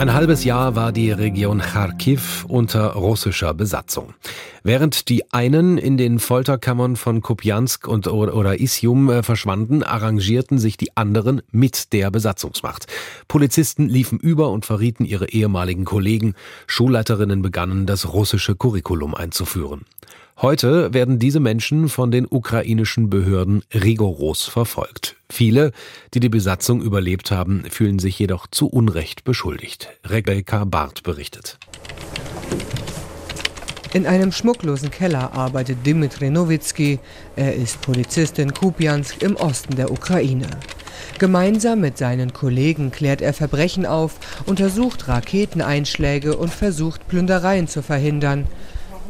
Ein halbes Jahr war die Region Kharkiv unter russischer Besatzung. Während die einen in den Folterkammern von Kupiansk und oder Isium äh, verschwanden, arrangierten sich die anderen mit der Besatzungsmacht. Polizisten liefen über und verrieten ihre ehemaligen Kollegen. Schulleiterinnen begannen das russische Curriculum einzuführen. Heute werden diese Menschen von den ukrainischen Behörden rigoros verfolgt. Viele, die die Besatzung überlebt haben, fühlen sich jedoch zu Unrecht beschuldigt. Rebecca Barth berichtet. In einem schmucklosen Keller arbeitet Dmitri Nowitzki. Er ist Polizist in Kupiansk im Osten der Ukraine. Gemeinsam mit seinen Kollegen klärt er Verbrechen auf, untersucht Raketeneinschläge und versucht Plündereien zu verhindern.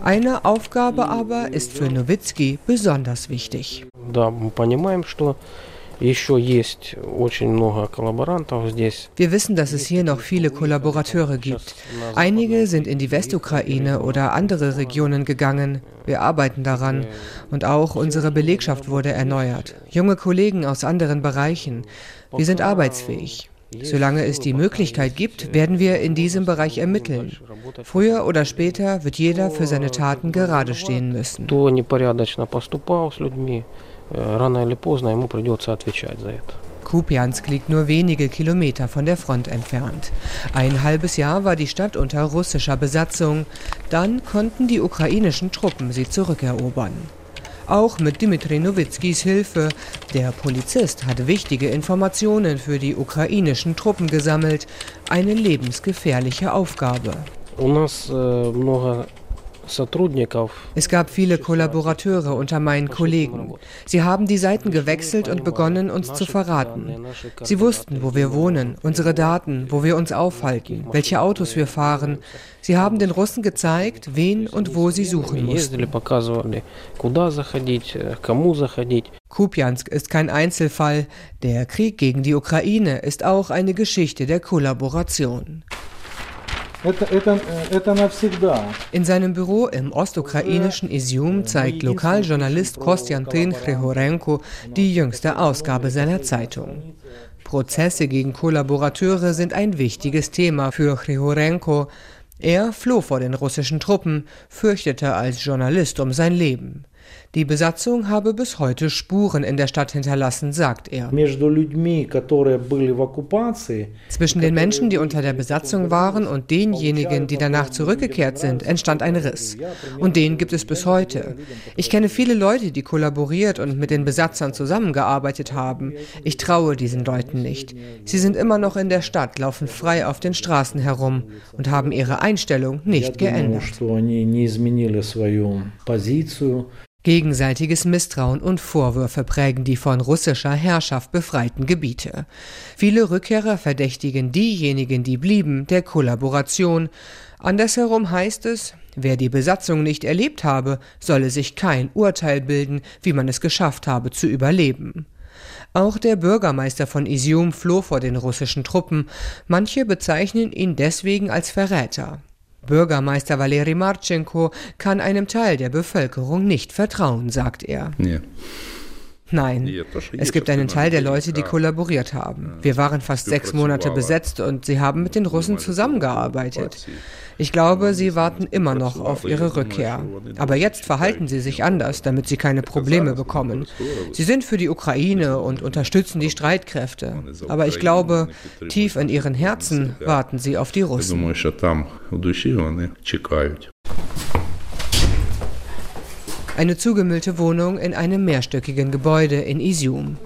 Eine Aufgabe aber ist für Nowitzki besonders wichtig. Wir wissen, dass es hier noch viele Kollaborateure gibt. Einige sind in die Westukraine oder andere Regionen gegangen. Wir arbeiten daran. Und auch unsere Belegschaft wurde erneuert. Junge Kollegen aus anderen Bereichen. Wir sind arbeitsfähig. Solange es die Möglichkeit gibt, werden wir in diesem Bereich ermitteln. Früher oder später wird jeder für seine Taten gerade stehen müssen. Kupiansk liegt nur wenige Kilometer von der Front entfernt. Ein halbes Jahr war die Stadt unter russischer Besatzung. Dann konnten die ukrainischen Truppen sie zurückerobern auch mit Dmitri Nowitzkis Hilfe. Der Polizist hat wichtige Informationen für die ukrainischen Truppen gesammelt. Eine lebensgefährliche Aufgabe. Es gab viele Kollaborateure unter meinen Kollegen. Sie haben die Seiten gewechselt und begonnen, uns zu verraten. Sie wussten, wo wir wohnen, unsere Daten, wo wir uns aufhalten, welche Autos wir fahren. Sie haben den Russen gezeigt, wen und wo sie suchen mussten. Kupiansk ist kein Einzelfall. Der Krieg gegen die Ukraine ist auch eine Geschichte der Kollaboration. In seinem Büro im ostukrainischen Izium zeigt Lokaljournalist Kostjantin Chrihorenko die jüngste Ausgabe seiner Zeitung. Prozesse gegen Kollaborateure sind ein wichtiges Thema für Chrihorenko. Er floh vor den russischen Truppen, fürchtete als Journalist um sein Leben. Die Besatzung habe bis heute Spuren in der Stadt hinterlassen, sagt er. Zwischen den Menschen, die unter der Besatzung waren, und denjenigen, die danach zurückgekehrt sind, entstand ein Riss. Und den gibt es bis heute. Ich kenne viele Leute, die kollaboriert und mit den Besatzern zusammengearbeitet haben. Ich traue diesen Leuten nicht. Sie sind immer noch in der Stadt, laufen frei auf den Straßen herum und haben ihre Einstellung nicht geändert. Gegenseitiges Misstrauen und Vorwürfe prägen die von russischer Herrschaft befreiten Gebiete. Viele Rückkehrer verdächtigen diejenigen, die blieben, der Kollaboration. Andersherum heißt es, wer die Besatzung nicht erlebt habe, solle sich kein Urteil bilden, wie man es geschafft habe zu überleben. Auch der Bürgermeister von Isium floh vor den russischen Truppen. Manche bezeichnen ihn deswegen als Verräter. Bürgermeister Valeri Marchenko kann einem Teil der Bevölkerung nicht vertrauen, sagt er. Ja. Nein, es gibt einen Teil der Leute, die kollaboriert haben. Wir waren fast sechs Monate besetzt und sie haben mit den Russen zusammengearbeitet. Ich glaube, sie warten immer noch auf ihre Rückkehr. Aber jetzt verhalten sie sich anders, damit sie keine Probleme bekommen. Sie sind für die Ukraine und unterstützen die Streitkräfte. Aber ich glaube, tief in ihren Herzen warten sie auf die Russen. Eine zugemüllte Wohnung in einem mehrstöckigen Gebäude in Isium.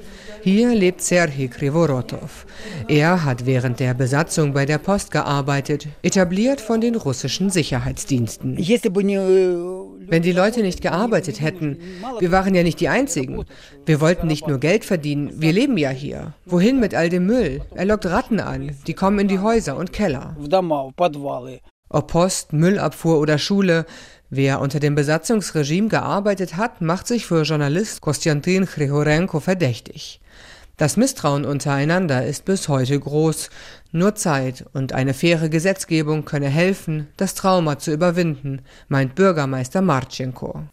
Hier lebt Serhii Krivorotov. Er hat während der Besatzung bei der Post gearbeitet, etabliert von den russischen Sicherheitsdiensten. Wenn die Leute nicht gearbeitet hätten, wir waren ja nicht die Einzigen. Wir wollten nicht nur Geld verdienen, wir leben ja hier. Wohin mit all dem Müll? Er lockt Ratten an, die kommen in die Häuser und Keller. Ob Post, Müllabfuhr oder Schule, wer unter dem Besatzungsregime gearbeitet hat, macht sich für Journalist Kostjantin Chrihorenko verdächtig. Das Misstrauen untereinander ist bis heute groß. Nur Zeit und eine faire Gesetzgebung könne helfen, das Trauma zu überwinden, meint Bürgermeister Marchenko.